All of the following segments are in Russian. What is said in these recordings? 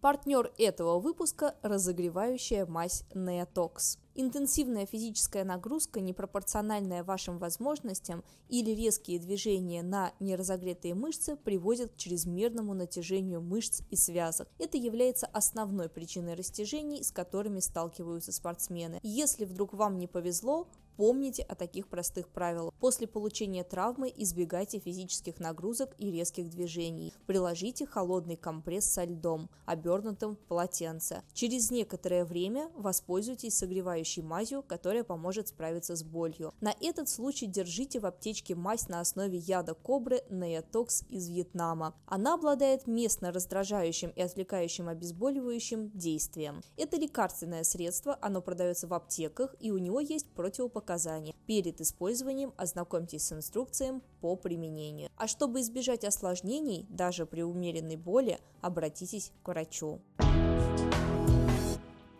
Партнер этого выпуска – разогревающая мазь Neotox. Интенсивная физическая нагрузка, непропорциональная вашим возможностям или резкие движения на неразогретые мышцы приводят к чрезмерному натяжению мышц и связок. Это является основной причиной растяжений, с которыми сталкиваются спортсмены. Если вдруг вам не повезло, Помните о таких простых правилах. После получения травмы избегайте физических нагрузок и резких движений. Приложите холодный компресс со льдом, обернутым в полотенце. Через некоторое время воспользуйтесь согревающей мазью, которая поможет справиться с болью. На этот случай держите в аптечке мазь на основе яда кобры Neotox из Вьетнама. Она обладает местно раздражающим и отвлекающим обезболивающим действием. Это лекарственное средство, оно продается в аптеках и у него есть противопоказания показания. Перед использованием ознакомьтесь с инструкцией по применению. А чтобы избежать осложнений, даже при умеренной боли, обратитесь к врачу.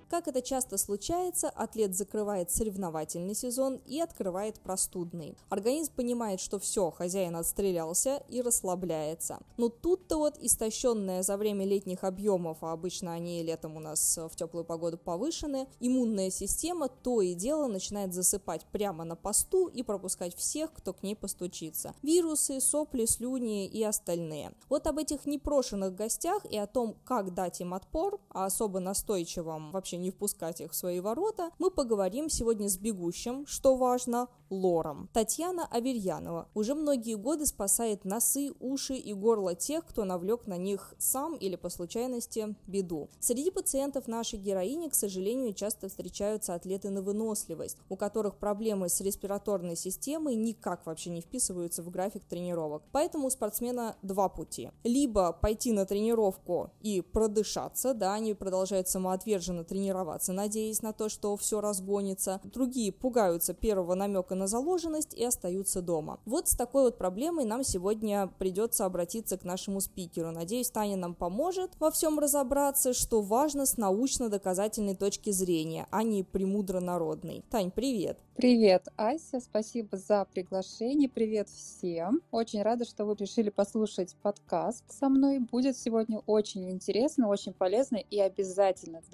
Как это часто случается, атлет закрывает соревновательный сезон и открывает простудный. Организм понимает, что все, хозяин отстрелялся и расслабляется. Но тут-то вот истощенная за время летних объемов, а обычно они летом у нас в теплую погоду повышены, иммунная система то и дело начинает засыпать прямо на посту и пропускать всех, кто к ней постучится. Вирусы, сопли, слюни и остальные. Вот об этих непрошенных гостях и о том, как дать им отпор, а особо настойчивым вообще не впускать их в свои ворота, мы поговорим сегодня с бегущим, что важно, лором. Татьяна Аверьянова уже многие годы спасает носы, уши и горло тех, кто навлек на них сам или по случайности беду. Среди пациентов нашей героини, к сожалению, часто встречаются атлеты на выносливость, у которых проблемы с респираторной системой никак вообще не вписываются в график тренировок. Поэтому у спортсмена два пути. Либо пойти на тренировку и продышаться, да, они продолжают самоотверженно тренироваться, надеясь на то, что все разгонится. Другие пугаются первого намека на заложенность и остаются дома. Вот с такой вот проблемой нам сегодня придется обратиться к нашему спикеру. Надеюсь, Таня нам поможет во всем разобраться, что важно с научно-доказательной точки зрения, а не премудро-народной. Тань, привет! Привет, Ася, спасибо за приглашение, привет всем. Очень рада, что вы решили послушать подкаст со мной. Будет сегодня очень интересно, очень полезно и обязательно с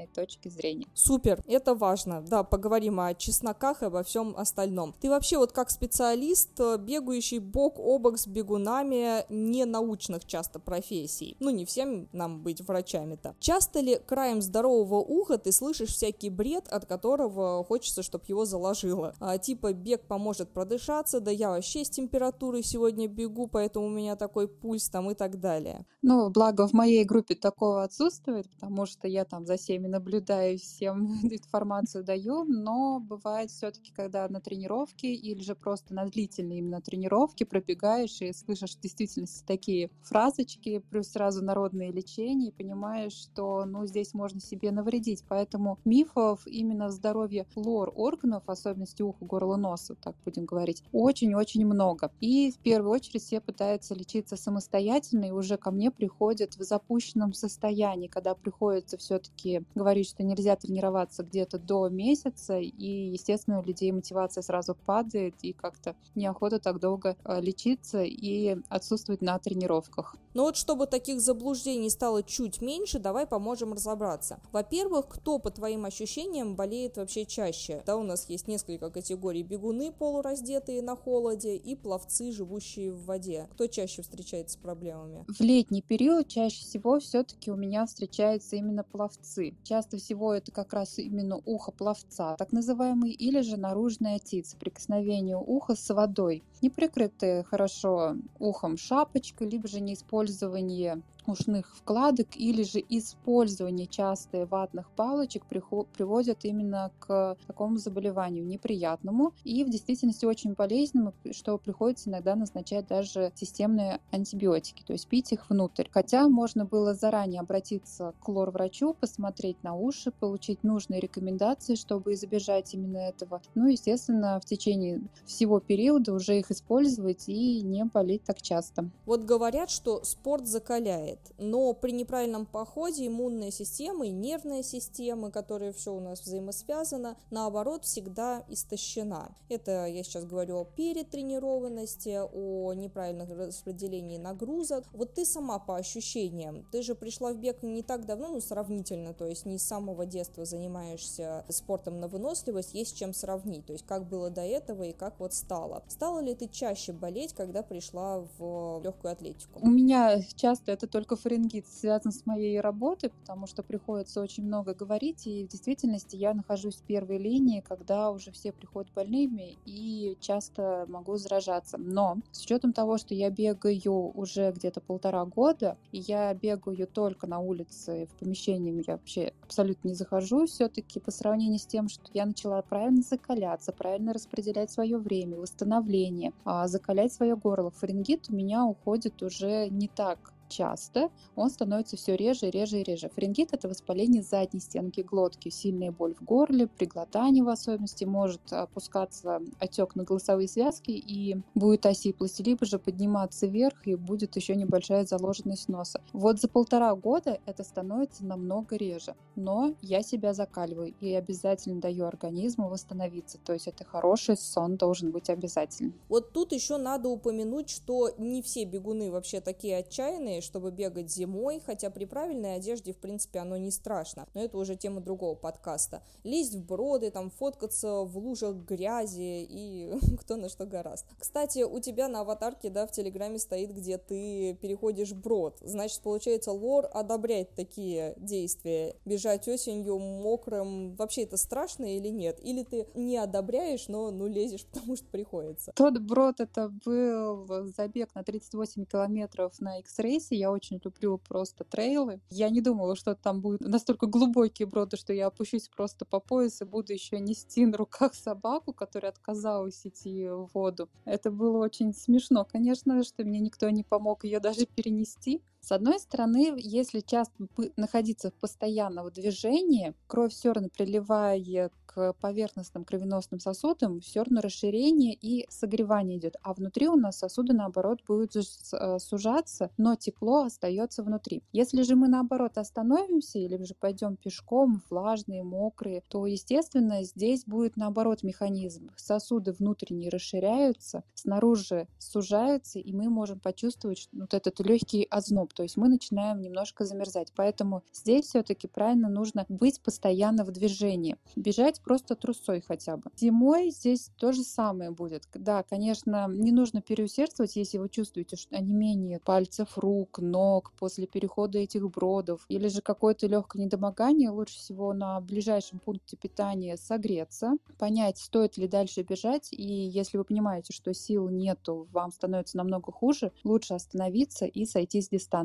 доказательной точки зрения. Супер, это важно. Да, поговорим о чесноках и обо всем остальном. Ты вообще вот как специалист, э, бегающий бок о бок с бегунами не научных часто профессий. Ну, не всем нам быть врачами-то. Часто ли краем здорового уха ты слышишь всякий бред, от которого хочется, чтобы его заложила. А, типа бег поможет продышаться, да я вообще с температурой сегодня бегу, поэтому у меня такой пульс там и так далее. Ну, благо в моей группе такого отсутствует, потому что я там за всеми наблюдаю, всем информацию даю, но бывает все-таки, когда на тренировке или же просто на длительной именно тренировке пробегаешь и слышишь в действительности такие фразочки, плюс сразу народные лечения, и понимаешь, что ну, здесь можно себе навредить. Поэтому мифов именно в здоровье лор органов особенности уха, горла, носа, так будем говорить, очень-очень много. И в первую очередь все пытаются лечиться самостоятельно, и уже ко мне приходят в запущенном состоянии, когда приходится все-таки говорить, что нельзя тренироваться где-то до месяца, и, естественно, у людей мотивация сразу падает, и как-то неохота так долго э, лечиться и отсутствовать на тренировках. Но вот чтобы таких заблуждений стало чуть меньше, давай поможем разобраться. Во-первых, кто, по твоим ощущениям, болеет вообще чаще? Да, у нас есть несколько категорий. Бегуны, полураздетые на холоде, и пловцы, живущие в воде. Кто чаще встречается с проблемами? В летний период чаще всего все-таки у меня встречаются именно пловцы. Часто всего это как раз именно ухо пловца, так называемый, или же наружная отит, соприкосновение уха с водой. Не прикрытые хорошо ухом шапочкой, либо же неиспользование ушных вкладок или же использование частые ватных палочек приводят именно к такому заболеванию неприятному и в действительности очень болезненному, что приходится иногда назначать даже системные антибиотики, то есть пить их внутрь. Хотя можно было заранее обратиться к лор-врачу, посмотреть на уши, получить нужные рекомендации, чтобы избежать именно этого. Ну, естественно, в течение всего периода уже их использовать и не болеть так часто. Вот говорят, что спорт закаляет но при неправильном походе иммунная система и нервная система, которые все у нас взаимосвязано, наоборот, всегда истощена. Это я сейчас говорю о перетренированности, о неправильном распределении нагрузок. Вот ты сама по ощущениям, ты же пришла в бег не так давно, ну, сравнительно, то есть не с самого детства занимаешься спортом на выносливость, есть чем сравнить, то есть как было до этого и как вот стало. Стала ли ты чаще болеть, когда пришла в легкую атлетику? У меня часто это только фарингит связан с моей работой, потому что приходится очень много говорить, и в действительности я нахожусь в первой линии, когда уже все приходят больными, и часто могу заражаться. Но с учетом того, что я бегаю уже где-то полтора года, и я бегаю только на улице, в помещении я вообще абсолютно не захожу, все-таки по сравнению с тем, что я начала правильно закаляться, правильно распределять свое время, восстановление, закалять свое горло. Фарингит у меня уходит уже не так часто, он становится все реже, реже и реже. Фарингит – это воспаление задней стенки глотки, сильная боль в горле, при глотании в особенности, может опускаться отек на голосовые связки и будет осиплость, либо же подниматься вверх и будет еще небольшая заложенность носа. Вот за полтора года это становится намного реже, но я себя закаливаю и обязательно даю организму восстановиться, то есть это хороший сон должен быть обязательно. Вот тут еще надо упомянуть, что не все бегуны вообще такие отчаянные, чтобы бегать зимой, хотя при правильной одежде, в принципе, оно не страшно. Но это уже тема другого подкаста. Лезть в броды, там, фоткаться в лужах грязи и кто на что гораст. Кстати, у тебя на аватарке, да, в Телеграме стоит, где ты переходишь брод. Значит, получается, лор одобряет такие действия. Бежать осенью мокрым, вообще это страшно или нет? Или ты не одобряешь, но ну лезешь, потому что приходится? Тот брод это был забег на 38 километров на X-Race, Одессе. Я очень люблю просто трейлы. Я не думала, что там будут настолько глубокие броды, что я опущусь просто по пояс и буду еще нести на руках собаку, которая отказалась идти в воду. Это было очень смешно, конечно, что мне никто не помог ее даже перенести. С одной стороны, если часто находиться в постоянном движении, кровь все равно приливает к поверхностным кровеносным сосудам, все равно расширение и согревание идет. А внутри у нас сосуды, наоборот, будут э, сужаться, но тепло остается внутри. Если же мы, наоборот, остановимся или же пойдем пешком, влажные, мокрые, то, естественно, здесь будет, наоборот, механизм. Сосуды внутренние расширяются, снаружи сужаются, и мы можем почувствовать вот этот легкий озноб, то есть мы начинаем немножко замерзать. Поэтому здесь все-таки правильно нужно быть постоянно в движении. Бежать просто трусой хотя бы. Зимой здесь то же самое будет. Да, конечно, не нужно переусердствовать, если вы чувствуете что онемение пальцев рук, ног после перехода этих бродов или же какое-то легкое недомогание, лучше всего на ближайшем пункте питания согреться, понять, стоит ли дальше бежать, и если вы понимаете, что сил нету, вам становится намного хуже, лучше остановиться и сойти с дистанции.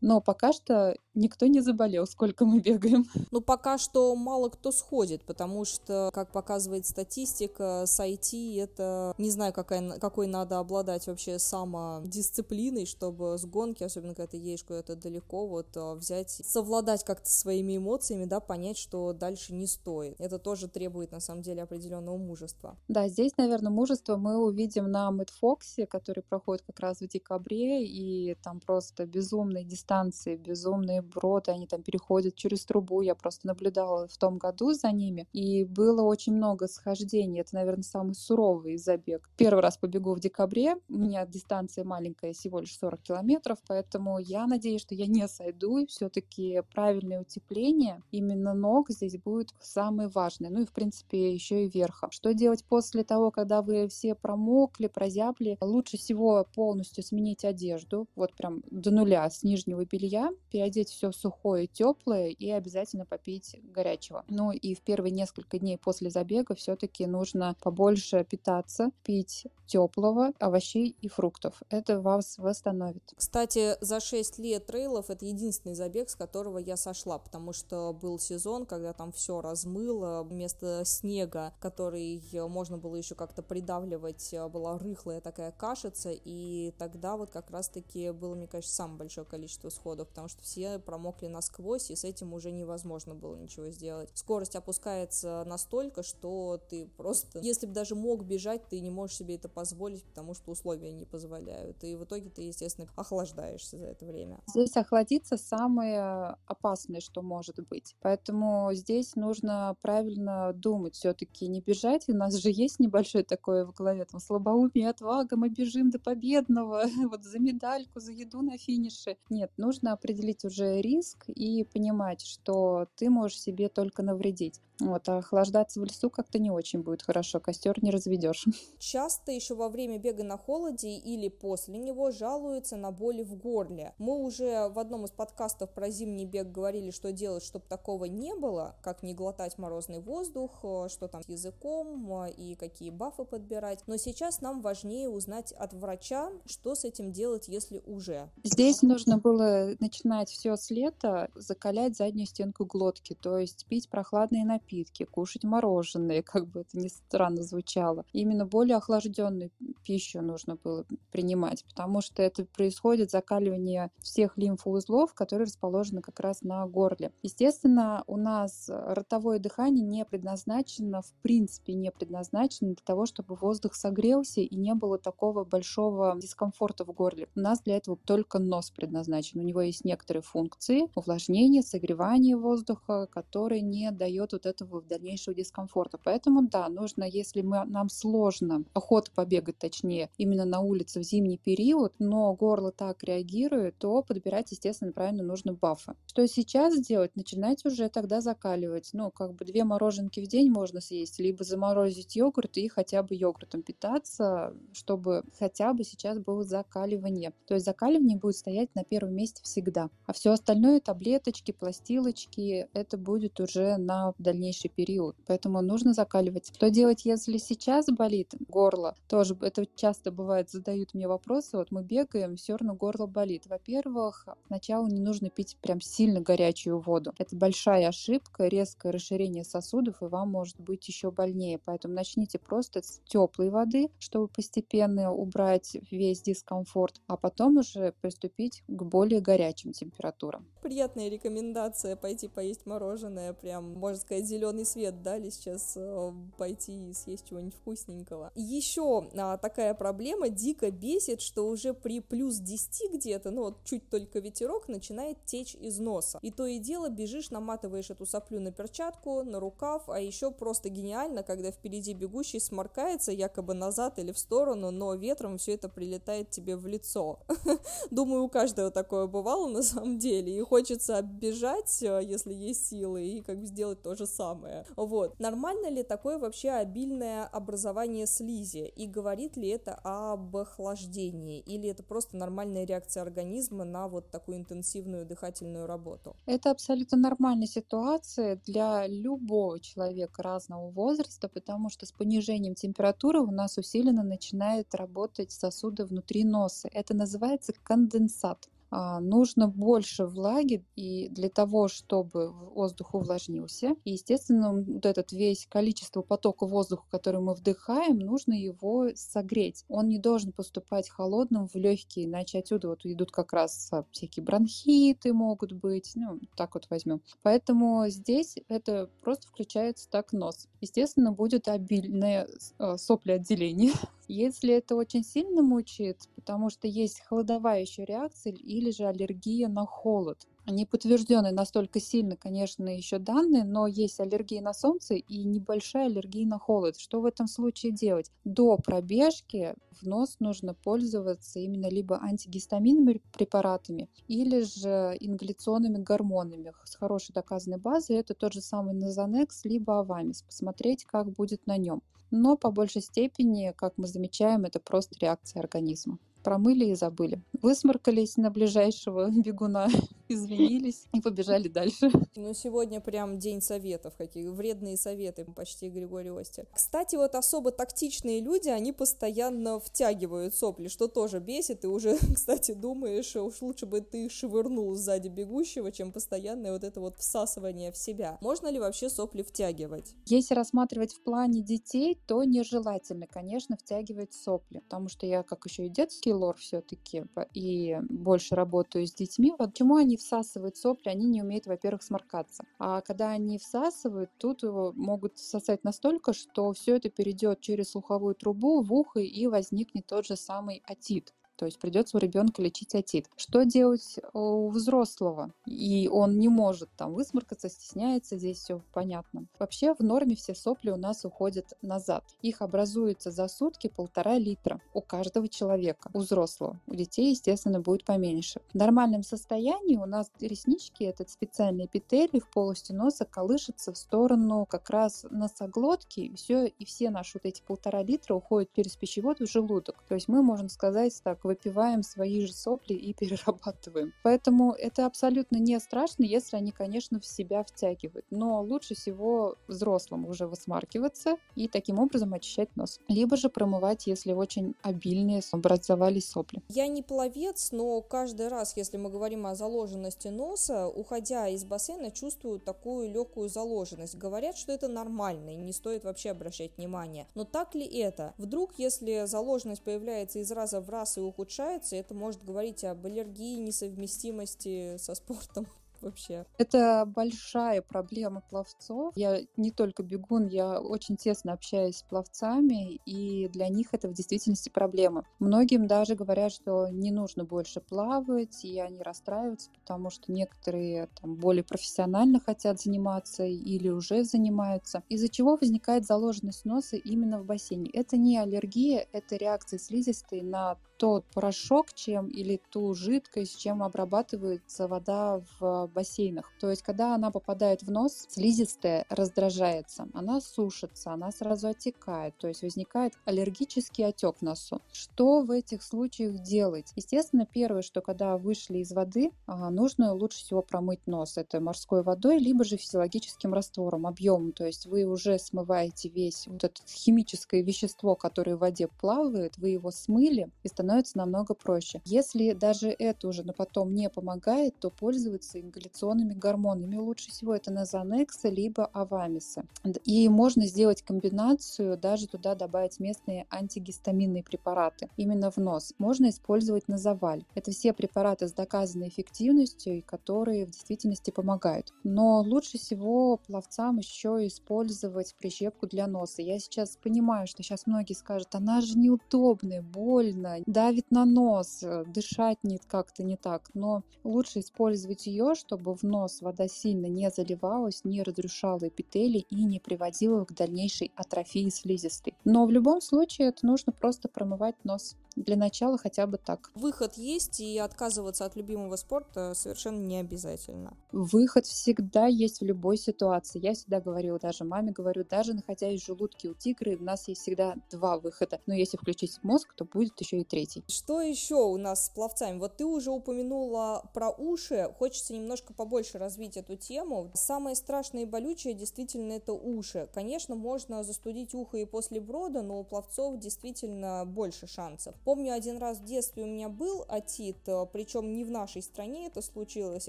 Но пока что никто не заболел, сколько мы бегаем. Ну, пока что мало кто сходит, потому что как показывает статистика, с IT это, не знаю, какая, какой надо обладать вообще самодисциплиной, чтобы с гонки, особенно когда ты едешь куда-то далеко, вот а, взять, совладать как-то своими эмоциями, да, понять, что дальше не стоит. Это тоже требует, на самом деле, определенного мужества. Да, здесь, наверное, мужество мы увидим на Мэтфоксе, который проходит как раз в декабре, и там просто безумные дистанции, безумные броды, они там переходят через трубу, я просто наблюдала в том году за ними, и было очень много схождений. Это, наверное, самый суровый забег. Первый раз побегу в декабре. У меня дистанция маленькая, всего лишь 40 километров, поэтому я надеюсь, что я не сойду, и все-таки правильное утепление именно ног здесь будет самое важное. Ну и, в принципе, еще и верха. Что делать после того, когда вы все промокли, прозябли? Лучше всего полностью сменить одежду, вот прям до нуля, с нижнего белья, переодеть все сухое, теплое и обязательно попить горячего. Ну и в первые несколько дней после забега все-таки нужно побольше питаться, пить теплого, овощей и фруктов. Это вас восстановит. Кстати, за 6 лет трейлов это единственный забег, с которого я сошла, потому что был сезон, когда там все размыло, вместо снега, который можно было еще как-то придавливать, была рыхлая такая кашица, и тогда вот как раз-таки было, мне кажется, самое большое количество сходов, потому что все промокли насквозь, и с этим уже невозможно было ничего сделать. Скорость опускается настолько, что ты просто, если бы даже мог бежать, ты не можешь себе это позволить, потому что условия не позволяют. И в итоге ты, естественно, охлаждаешься за это время. Здесь охладиться самое опасное, что может быть. Поэтому здесь нужно правильно думать все-таки, не бежать. У нас же есть небольшое такое в голове, там, слабоумие, отвага, мы бежим до победного, вот за медальку, за еду на финише. Нет, нужно определить уже риск и понимать, что ты можешь себе только навредить. Вот, а охлаждаться в лесу как-то не очень будет хорошо, костер не разведешь. Часто еще во время бега на холоде или после него жалуются на боли в горле. Мы уже в одном из подкастов про зимний бег говорили, что делать, чтобы такого не было, как не глотать морозный воздух, э, что там с языком э, и какие бафы подбирать. Но сейчас нам важнее узнать от врача, что с этим делать, если уже. Здесь нужно было начинать все с лета, закалять заднюю стенку глотки, то есть пить прохладные напитки напитки, кушать мороженое, как бы это ни странно звучало. Именно более охлажденную пищу нужно было принимать, потому что это происходит закаливание всех лимфоузлов, которые расположены как раз на горле. Естественно, у нас ротовое дыхание не предназначено, в принципе, не предназначено для того, чтобы воздух согрелся и не было такого большого дискомфорта в горле. У нас для этого только нос предназначен. У него есть некоторые функции увлажнения, согревания воздуха, которые не дает вот это этого дальнейшего дискомфорта. Поэтому, да, нужно, если мы, нам сложно, охота побегать точнее, именно на улице в зимний период, но горло так реагирует, то подбирать, естественно, правильно нужно бафы. Что сейчас делать? Начинать уже тогда закаливать. Ну, как бы две мороженки в день можно съесть, либо заморозить йогурт и хотя бы йогуртом питаться, чтобы хотя бы сейчас было закаливание. То есть закаливание будет стоять на первом месте всегда. А все остальное, таблеточки, пластилочки, это будет уже на дальнейшем дальнейший период. Поэтому нужно закаливать. Что делать, если сейчас болит горло? Тоже это часто бывает, задают мне вопросы. Вот мы бегаем, все равно горло болит. Во-первых, сначала не нужно пить прям сильно горячую воду. Это большая ошибка, резкое расширение сосудов, и вам может быть еще больнее. Поэтому начните просто с теплой воды, чтобы постепенно убрать весь дискомфорт, а потом уже приступить к более горячим температурам. Приятная рекомендация пойти поесть мороженое, прям, можно сказать, зеленый свет дали сейчас э, пойти и съесть чего-нибудь вкусненького. Еще а, такая проблема дико бесит, что уже при плюс 10 где-то, ну вот чуть только ветерок, начинает течь из носа. И то и дело бежишь, наматываешь эту соплю на перчатку, на рукав, а еще просто гениально, когда впереди бегущий сморкается якобы назад или в сторону, но ветром все это прилетает тебе в лицо. Думаю, у каждого такое бывало на самом деле, и хочется оббежать, э, если есть силы, и как бы сделать то же самое самое. Вот. Нормально ли такое вообще обильное образование слизи? И говорит ли это об охлаждении? Или это просто нормальная реакция организма на вот такую интенсивную дыхательную работу? Это абсолютно нормальная ситуация для любого человека разного возраста, потому что с понижением температуры у нас усиленно начинают работать сосуды внутри носа. Это называется конденсат. А, нужно больше влаги и для того, чтобы воздух увлажнился. И, естественно, вот этот весь количество потока воздуха, который мы вдыхаем, нужно его согреть. Он не должен поступать холодным в легкие, иначе отсюда вот идут как раз а, всякие бронхиты могут быть, ну, так вот возьмем. Поэтому здесь это просто включается так нос. Естественно, будет обильное а, соплеотделение Если это очень сильно мучает, потому что есть холодовающая реакция или же аллергия на холод, не подтвержденные настолько сильно, конечно, еще данные, но есть аллергия на солнце и небольшая аллергия на холод. Что в этом случае делать? До пробежки в нос нужно пользоваться именно либо антигистаминными препаратами или же ингаляционными гормонами с хорошей доказанной базой. Это тот же самый Назанекс либо Авамис. Посмотреть, как будет на нем. Но по большей степени, как мы замечаем, это просто реакция организма. Промыли и забыли. Высморкались на ближайшего бегуна извинились и побежали дальше. Ну, сегодня прям день советов, какие вредные советы почти Григорий Остер. Кстати, вот особо тактичные люди, они постоянно втягивают сопли, что тоже бесит, и уже, кстати, думаешь, уж лучше бы ты швырнул сзади бегущего, чем постоянное вот это вот всасывание в себя. Можно ли вообще сопли втягивать? Если рассматривать в плане детей, то нежелательно, конечно, втягивать сопли, потому что я, как еще и детский лор все-таки, и больше работаю с детьми, вот почему они всасывают сопли, они не умеют, во-первых, сморкаться. А когда они всасывают, тут его могут всосать настолько, что все это перейдет через слуховую трубу в ухо и возникнет тот же самый отит то есть придется у ребенка лечить отит. Что делать у взрослого? И он не может там высморкаться, стесняется, здесь все понятно. Вообще в норме все сопли у нас уходят назад. Их образуется за сутки полтора литра у каждого человека, у взрослого. У детей, естественно, будет поменьше. В нормальном состоянии у нас реснички, этот специальный эпителий в полости носа колышется в сторону как раз носоглотки, и все, и все наши вот эти полтора литра уходят через пищевод в желудок. То есть мы, можем сказать так, выпиваем свои же сопли и перерабатываем. Поэтому это абсолютно не страшно, если они, конечно, в себя втягивают. Но лучше всего взрослым уже высмаркиваться и таким образом очищать нос. Либо же промывать, если очень обильные образовались сопли. Я не пловец, но каждый раз, если мы говорим о заложенности носа, уходя из бассейна, чувствую такую легкую заложенность. Говорят, что это нормально и не стоит вообще обращать внимание. Но так ли это? Вдруг, если заложенность появляется из раза в раз и уходит ухудшается, это может говорить об аллергии, несовместимости со спортом вообще. Это большая проблема пловцов. Я не только бегун, я очень тесно общаюсь с пловцами, и для них это в действительности проблема. Многим даже говорят, что не нужно больше плавать, и они расстраиваются, потому что некоторые там более профессионально хотят заниматься или уже занимаются. Из-за чего возникает заложенность носа именно в бассейне. Это не аллергия, это реакция слизистой на тот порошок, чем или ту жидкость, чем обрабатывается вода в бассейнах. То есть, когда она попадает в нос, слизистая раздражается, она сушится, она сразу отекает, то есть возникает аллергический отек носу. Что в этих случаях делать? Естественно, первое, что когда вышли из воды, а, нужно лучше всего промыть нос. Это морской водой, либо же физиологическим раствором, объемом. То есть вы уже смываете весь вот это химическое вещество, которое в воде плавает, вы его смыли и становится намного проще. Если даже это уже но потом не помогает, то пользоваться ингаляционными гормонами. Лучше всего это Назанекса либо Авамиса. И можно сделать комбинацию, даже туда добавить местные антигистаминные препараты именно в нос. Можно использовать Назаваль. Это все препараты с доказанной эффективностью и которые в действительности помогают. Но лучше всего пловцам еще использовать прищепку для носа. Я сейчас понимаю, что сейчас многие скажут, она же неудобная, больно, давит на нос, дышать нет как-то не так. Но лучше использовать ее, чтобы в нос вода сильно не заливалась, не разрушала эпителий и не приводила к дальнейшей атрофии слизистой. Но в любом случае это нужно просто промывать нос. Для начала хотя бы так. Выход есть, и отказываться от любимого спорта совершенно не обязательно. Выход всегда есть в любой ситуации. Я всегда говорю, даже маме говорю, даже находясь в желудке у тигра, у нас есть всегда два выхода. Но если включить мозг, то будет еще и третий. Что еще у нас с пловцами? Вот ты уже упомянула про уши. Хочется немножко побольше развить эту тему. Самое страшное и болючее действительно это уши. Конечно, можно застудить ухо и после брода, но у пловцов действительно больше шансов. Помню, один раз в детстве у меня был отит, э, причем не в нашей стране это случилось.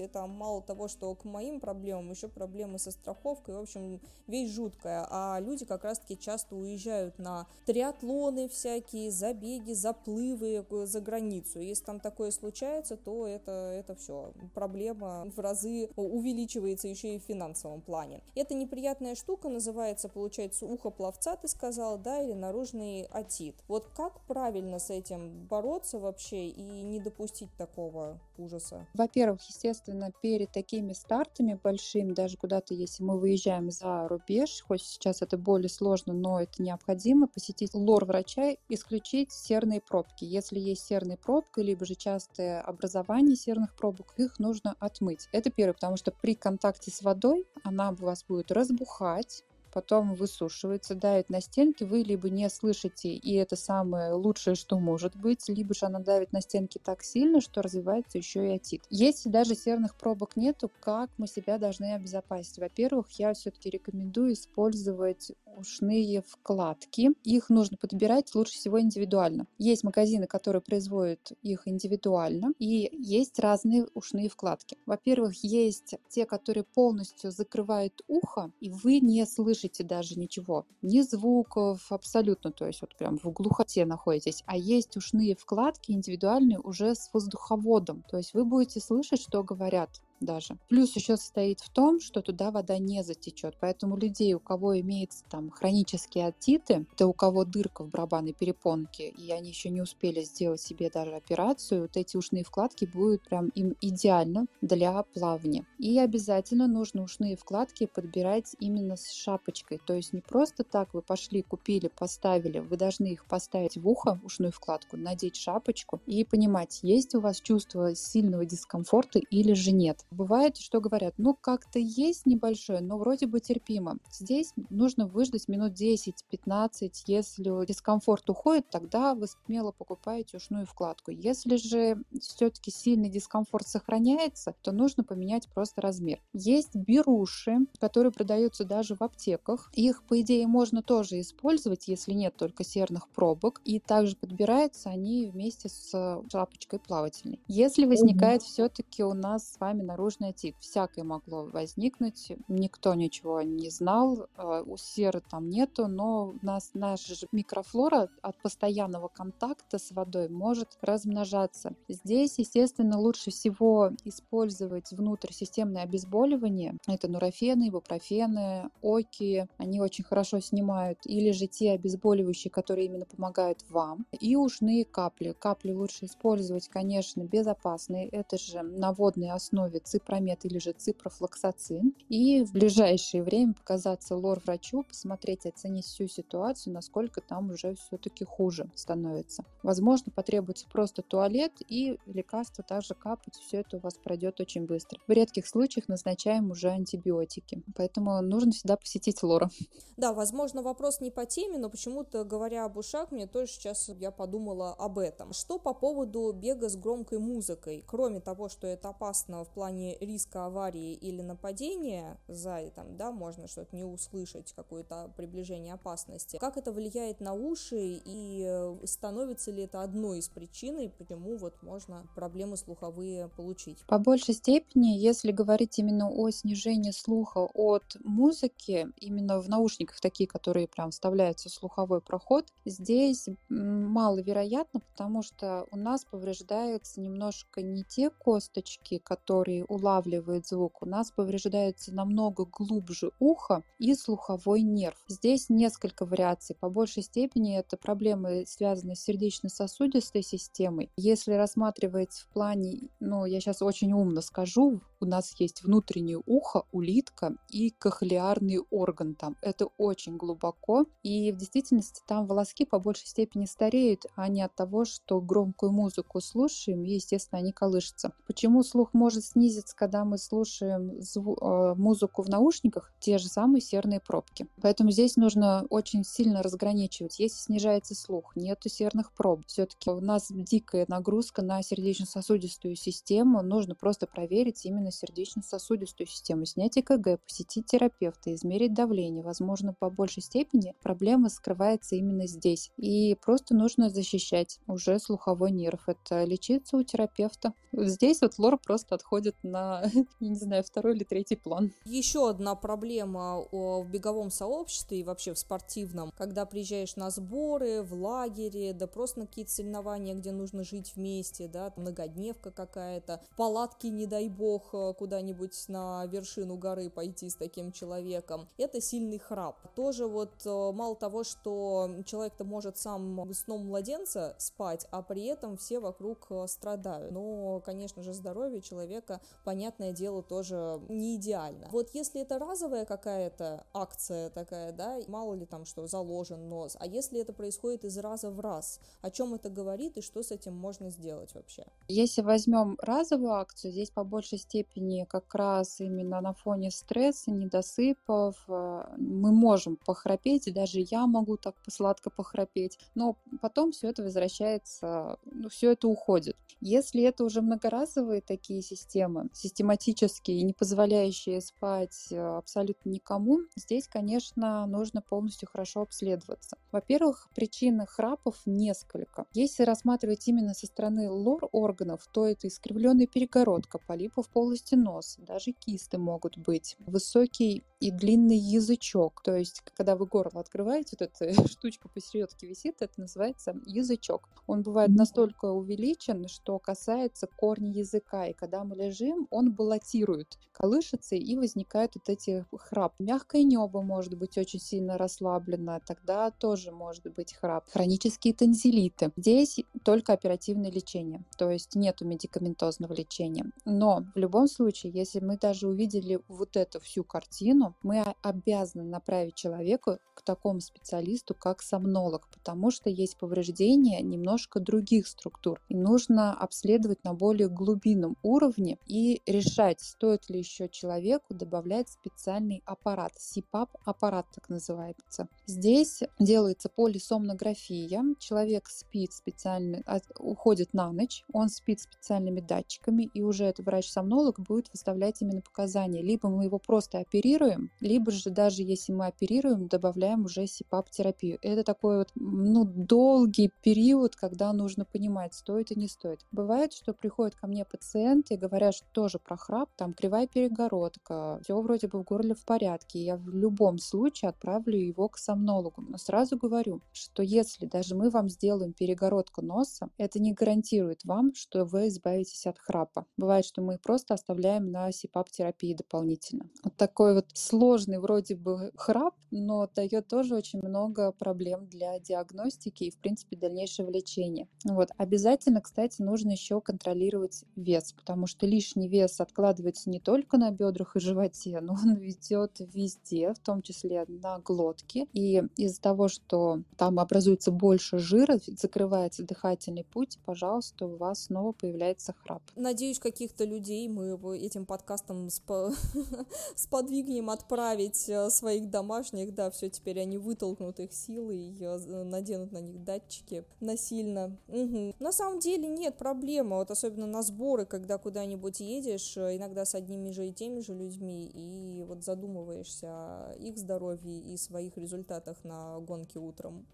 Это мало того, что к моим проблемам, еще проблемы со страховкой. В общем, вещь жуткая. А люди как раз-таки часто уезжают на триатлоны всякие, забеги, заплывы э, за границу. Если там такое случается, то это, это все. Проблема в разы увеличивается еще и в финансовом плане. Эта неприятная штука называется, получается, ухо пловца, ты сказал, да, или наружный отит. Вот как правильно с этим этим бороться вообще и не допустить такого ужаса? Во-первых, естественно, перед такими стартами большими, даже куда-то, если мы выезжаем за рубеж, хоть сейчас это более сложно, но это необходимо, посетить лор-врача, исключить серные пробки. Если есть серная пробка, либо же частое образование серных пробок, их нужно отмыть. Это первое, потому что при контакте с водой она у вас будет разбухать, потом высушивается, давит на стенки, вы либо не слышите, и это самое лучшее, что может быть, либо же она давит на стенки так сильно, что развивается еще и отит. Если даже серных пробок нету, как мы себя должны обезопасить? Во-первых, я все-таки рекомендую использовать ушные вкладки. Их нужно подбирать лучше всего индивидуально. Есть магазины, которые производят их индивидуально, и есть разные ушные вкладки. Во-первых, есть те, которые полностью закрывают ухо, и вы не слышите даже ничего, ни звуков абсолютно, то есть вот прям в глухоте находитесь. А есть ушные вкладки индивидуальные уже с воздуховодом, то есть вы будете слышать, что говорят даже. Плюс еще состоит в том, что туда вода не затечет. Поэтому людей, у кого имеется там хронические отиты, это у кого дырка в барабанной перепонке, и они еще не успели сделать себе даже операцию, вот эти ушные вкладки будут прям им идеально для плавания. И обязательно нужно ушные вкладки подбирать именно с шапочкой. То есть не просто так вы пошли, купили, поставили, вы должны их поставить в ухо, ушную вкладку, надеть шапочку и понимать, есть у вас чувство сильного дискомфорта или же нет. Бывает, что говорят, ну как-то есть небольшое, но вроде бы терпимо. Здесь нужно выждать минут 10-15. Если дискомфорт уходит, тогда вы смело покупаете ушную вкладку. Если же все-таки сильный дискомфорт сохраняется, то нужно поменять просто размер. Есть беруши, которые продаются даже в аптеках. Их, по идее, можно тоже использовать, если нет только серных пробок. И также подбираются они вместе с шапочкой плавательной. Если возникает все-таки у нас с вами нарушение наружный отит. Всякое могло возникнуть, никто ничего не знал, а, у серы там нету, но нас наша микрофлора от постоянного контакта с водой может размножаться. Здесь, естественно, лучше всего использовать внутрисистемное обезболивание. Это нурофены, ибупрофены, оки. Они очень хорошо снимают. Или же те обезболивающие, которые именно помогают вам. И ушные капли. Капли лучше использовать, конечно, безопасные. Это же на водной основе ципромет или же ципрофлоксацин. И в ближайшее время показаться лор-врачу, посмотреть, оценить всю ситуацию, насколько там уже все-таки хуже становится. Возможно, потребуется просто туалет и лекарства также капать. Все это у вас пройдет очень быстро. В редких случаях назначаем уже антибиотики. Поэтому нужно всегда посетить лора. Да, возможно, вопрос не по теме, но почему-то, говоря об ушах, мне тоже сейчас я подумала об этом. Что по поводу бега с громкой музыкой? Кроме того, что это опасно в плане плане риска аварии или нападения сзади, там, да, можно что-то не услышать, какое-то приближение опасности. Как это влияет на уши и э, становится ли это одной из причин, почему вот можно проблемы слуховые получить? По большей степени, если говорить именно о снижении слуха от музыки, именно в наушниках такие, которые прям вставляются в слуховой проход, здесь маловероятно, потому что у нас повреждаются немножко не те косточки, которые улавливает звук, у нас повреждается намного глубже ухо и слуховой нерв. Здесь несколько вариаций. По большей степени это проблемы, связанные с сердечно-сосудистой системой. Если рассматривать в плане, ну, я сейчас очень умно скажу, у нас есть внутреннее ухо, улитка и кохлеарный орган там. Это очень глубоко. И в действительности там волоски по большей степени стареют, а не от того, что громкую музыку слушаем, и, естественно, они колышутся. Почему слух может снизиться, когда мы слушаем э, музыку в наушниках? Те же самые серные пробки. Поэтому здесь нужно очень сильно разграничивать. Если снижается слух, нету серных проб, все-таки у нас дикая нагрузка на сердечно-сосудистую систему, нужно просто проверить именно сердечно-сосудистую систему, снять ЭКГ, посетить терапевта, измерить давление. Возможно, по большей степени проблема скрывается именно здесь. И просто нужно защищать уже слуховой нерв. Это лечиться у терапевта. Здесь вот лор просто отходит на, я не знаю, второй или третий план. Еще одна проблема в беговом сообществе и вообще в спортивном, когда приезжаешь на сборы, в лагере, да просто на какие-то соревнования, где нужно жить вместе, да, многодневка какая-то, палатки, не дай бог, куда-нибудь на вершину горы пойти с таким человеком, это сильный храп. Тоже вот э, мало того, что человек-то может сам сном младенца спать, а при этом все вокруг э, страдают. Но, конечно же, здоровье человека понятное дело, тоже не идеально. Вот если это разовая какая-то акция такая, да, мало ли там что, заложен нос, а если это происходит из раза в раз, о чем это говорит и что с этим можно сделать вообще? Если возьмем разовую акцию, здесь по большей степени как раз именно на фоне стресса, недосыпов, э, мы можем похрапеть, даже я могу так сладко похрапеть, но потом все это возвращается, ну, все это уходит. Если это уже многоразовые такие системы, систематические и не позволяющие спать э, абсолютно никому, здесь, конечно, нужно полностью хорошо обследоваться. Во-первых, причин храпов несколько. Если рассматривать именно со стороны лор органов, то это искривленная перегородка, полипы в полости носа, даже кисты могут быть, высокий и длинный язычок. То есть, когда вы горло открываете, вот эта штучка посередке висит, это называется язычок. Он бывает настолько увеличен, что касается корня языка, и когда мы лежим, он баллотирует, колышется, и возникают вот эти храп. Мягкое небо может быть очень сильно расслаблено, тогда тоже может быть храп. Хронические тонзиллиты. Здесь только оперативное лечение, то есть нету медикаментозного лечения. Но в любом случае, если мы даже увидели вот эту всю картину, мы обязаны направить человека к такому специалисту, как сомнолог, потому что есть повреждения немножко других структур. И нужно обследовать на более глубинном уровне и решать, стоит ли еще человеку добавлять специальный аппарат, СИПАП-аппарат так называется. Здесь делается полисомнография, человек спит специально, уходит на ночь, он спит специальными датчиками, и уже этот врач-сомнолог будет выставлять именно показания. Либо мы его просто оперируем, либо же даже если мы оперируем, добавляем уже СИПАП-терапию. Это такой вот ну, долгий период, когда нужно понимать, стоит и не стоит. Бывает, что приходят ко мне пациенты и говорят, что тоже про храп, там кривая перегородка, все вроде бы в горле в порядке. Я в любом случае отправлю его к сомнологу. Но сразу говорю, что если даже мы вам сделаем перегородку носа, это не гарантирует вам, что вы избавитесь от храпа. Бывает, что мы просто оставляем на СИПАП-терапии дополнительно. Вот такой вот сложный вроде бы храп, но дает тоже очень много проблем для диагностики и, в принципе, дальнейшего лечения. Вот. Обязательно, кстати, нужно еще контролировать вес, потому что лишний вес откладывается не только на бедрах и животе, но он ведет везде, в том числе на глотке. И из-за того, что там образуется больше жира, закрывается дыхательный путь, пожалуйста, у вас снова появляется храп. Надеюсь, каких-то людей мы этим подкастом спо... сподвигнем отправить э, своих домашних, да, все теперь они вытолкнут их силой, э, наденут на них датчики насильно. Угу. На самом деле нет проблемы, вот особенно на сборы, когда куда-нибудь едешь, э, иногда с одними же и теми же людьми, и вот задумываешься о их здоровье и своих результатах на гонке утром.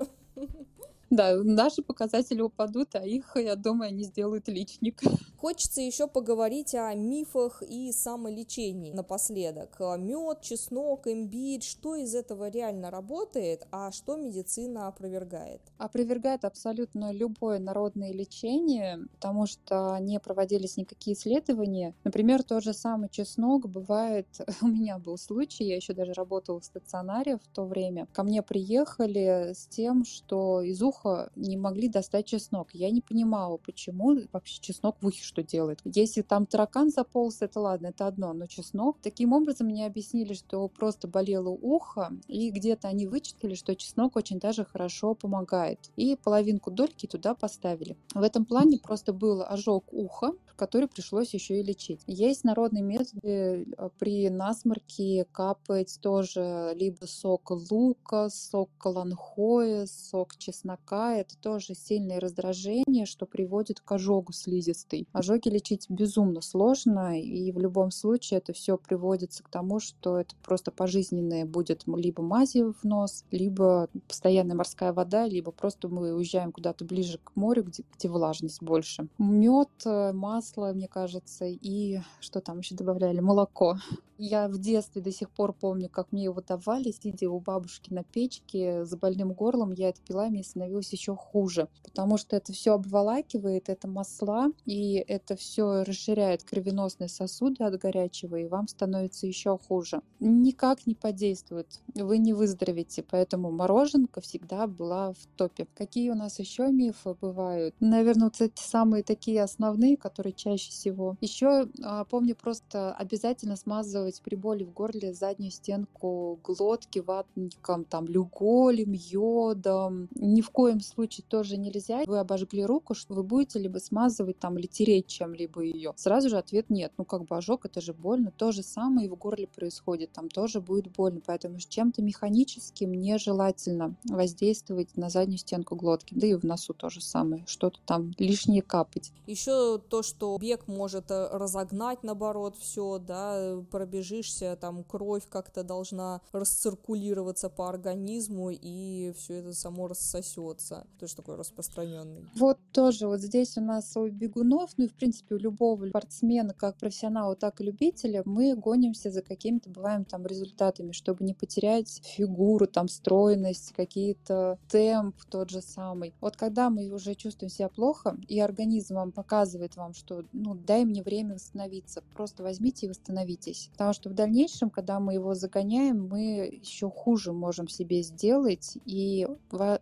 Да, наши показатели упадут, а их, я думаю, они сделают личник. Хочется еще поговорить о мифах и самолечении напоследок. Мед, чеснок, имбирь, что из этого реально работает, а что медицина опровергает? Опровергает абсолютно любое народное лечение, потому что не проводились никакие исследования. Например, тот же самый чеснок бывает, у меня был случай, я еще даже работала в стационаре в то время. Ко мне приехали с тем, что из уха не могли достать чеснок. Я не понимала, почему вообще чеснок в ухе что делает. Если там таракан заполз, это ладно, это одно, но чеснок. Таким образом мне объяснили, что просто болело ухо, и где-то они вычислили, что чеснок очень даже хорошо помогает. И половинку дольки туда поставили. В этом плане просто был ожог уха, который пришлось еще и лечить. Есть народные методы э, при насморке капать тоже либо сок лука, сок каланхоя, сок чеснока. Это тоже сильное раздражение, что приводит к ожогу слизистой. Ожоги лечить безумно сложно, и в любом случае это все приводится к тому, что это просто пожизненное будет либо мази в нос, либо постоянная морская вода, либо просто мы уезжаем куда-то ближе к морю, где, где влажность больше. Мед, э, масло, мне кажется, и что там еще добавляли? Молоко. Я в детстве до сих пор помню, как мне его давали, сидя у бабушки на печке с больным горлом, я это пила, и мне становилось еще хуже, потому что это все обволакивает, это масла, и это все расширяет кровеносные сосуды от горячего, и вам становится еще хуже. Никак не подействует, вы не выздоровите, поэтому мороженка всегда была в топе. Какие у нас еще мифы бывают? Наверное, вот эти самые такие основные, которые чаще всего. Еще а, помню просто обязательно смазывать при боли в горле заднюю стенку глотки ватником, там, люголем, йодом. Ни в коем случае тоже нельзя. Вы обожгли руку, что вы будете либо смазывать там или тереть чем-либо ее. Сразу же ответ нет. Ну, как бы ожог, это же больно. То же самое и в горле происходит. Там тоже будет больно. Поэтому с чем-то механическим нежелательно воздействовать на заднюю стенку глотки. Да и в носу то же самое. Что-то там лишнее капать. Еще то, что бег может э, разогнать, наоборот, все, да, пробежишься, там кровь как-то должна расциркулироваться по организму, и все это само рассосется. Тоже такой распространенный. Вот тоже вот здесь у нас у бегунов, ну в принципе у любого спортсмена, как профессионала, так и любителя, мы гонимся за какими-то, бываем там результатами, чтобы не потерять фигуру, там стройность, какие-то темп тот же самый. Вот когда мы уже чувствуем себя плохо, и организм вам показывает вам, что ну дай мне время восстановиться, просто возьмите и восстановитесь. Потому что в дальнейшем, когда мы его загоняем, мы еще хуже можем себе сделать, и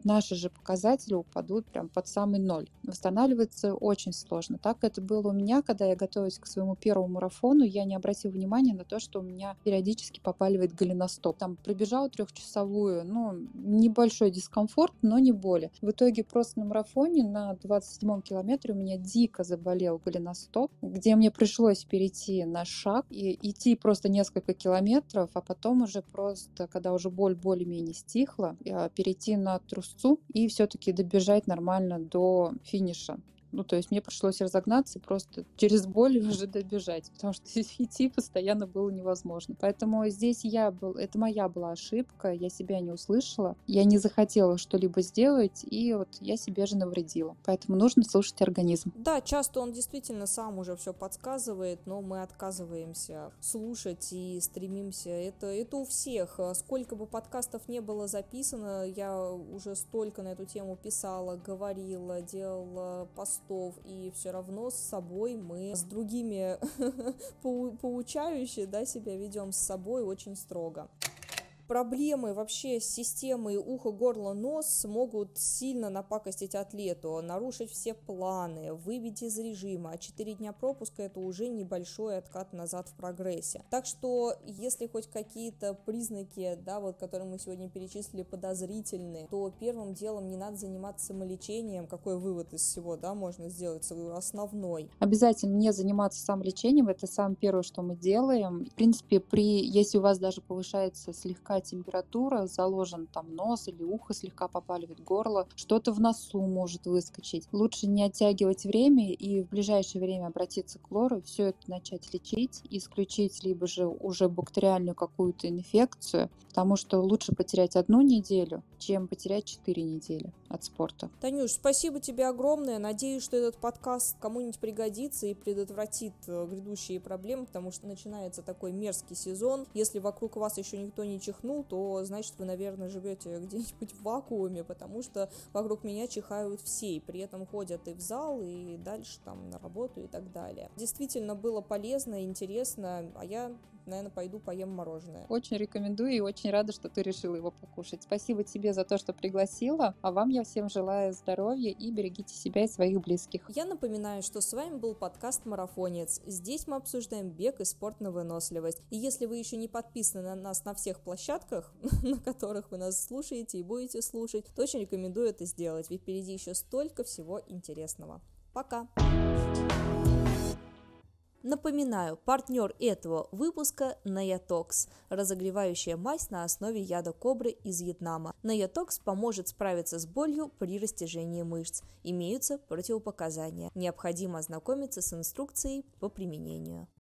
наши же показатели упадут прям под самый ноль. Восстанавливаться очень сложно. Так это было у меня, когда я готовилась к своему первому марафону, я не обратила внимания на то, что у меня периодически попаливает голеностоп. Там пробежала трехчасовую, ну, небольшой дискомфорт, но не боли. В итоге просто на марафоне на 27 километре у меня дико заболел голеностоп, где мне пришлось перейти на шаг и идти просто несколько километров, а потом уже просто, когда уже боль более-менее стихла, а, перейти на трусцу и все-таки добежать нормально до финиша. Ну, то есть мне пришлось разогнаться просто через боль уже добежать, потому что идти постоянно было невозможно. Поэтому здесь я был, это моя была ошибка, я себя не услышала, я не захотела что-либо сделать, и вот я себе же навредила. Поэтому нужно слушать организм. Да, часто он действительно сам уже все подсказывает, но мы отказываемся слушать и стремимся. Это, это у всех. Сколько бы подкастов не было записано, я уже столько на эту тему писала, говорила, делала посты постов, и все равно с собой мы с другими поучающе да, себя ведем с собой очень строго проблемы вообще с системой ухо, горло, нос могут сильно напакостить атлету, нарушить все планы, выбить из режима, а 4 дня пропуска это уже небольшой откат назад в прогрессе. Так что, если хоть какие-то признаки, да, вот, которые мы сегодня перечислили, подозрительны, то первым делом не надо заниматься самолечением. Какой вывод из всего, да, можно сделать основной? Обязательно не заниматься самолечением, это самое первое, что мы делаем. В принципе, при, если у вас даже повышается слегка высокая температура, заложен там нос или ухо слегка попаливает горло, что-то в носу может выскочить. Лучше не оттягивать время и в ближайшее время обратиться к лору, все это начать лечить, исключить либо же уже бактериальную какую-то инфекцию, потому что лучше потерять одну неделю, чем потерять четыре недели от спорта. Танюш, спасибо тебе огромное. Надеюсь, что этот подкаст кому-нибудь пригодится и предотвратит э, грядущие проблемы, потому что начинается такой мерзкий сезон. Если вокруг вас еще никто не чихнул, то значит вы, наверное, живете где-нибудь в вакууме, потому что вокруг меня чихают все, и при этом ходят и в зал, и дальше там на работу и так далее. Действительно было полезно, интересно, а я наверное, пойду поем мороженое. Очень рекомендую и очень рада, что ты решила его покушать. Спасибо тебе за то, что пригласила, а вам я всем желаю здоровья и берегите себя и своих близких. Я напоминаю, что с вами был подкаст «Марафонец». Здесь мы обсуждаем бег и спорт на выносливость. И если вы еще не подписаны на нас на всех площадках, на которых вы нас слушаете и будете слушать, то очень рекомендую это сделать, ведь впереди еще столько всего интересного. Пока! Напоминаю, партнер этого выпуска – Наятокс, разогревающая мазь на основе яда кобры из Вьетнама. Наятокс поможет справиться с болью при растяжении мышц. Имеются противопоказания. Необходимо ознакомиться с инструкцией по применению.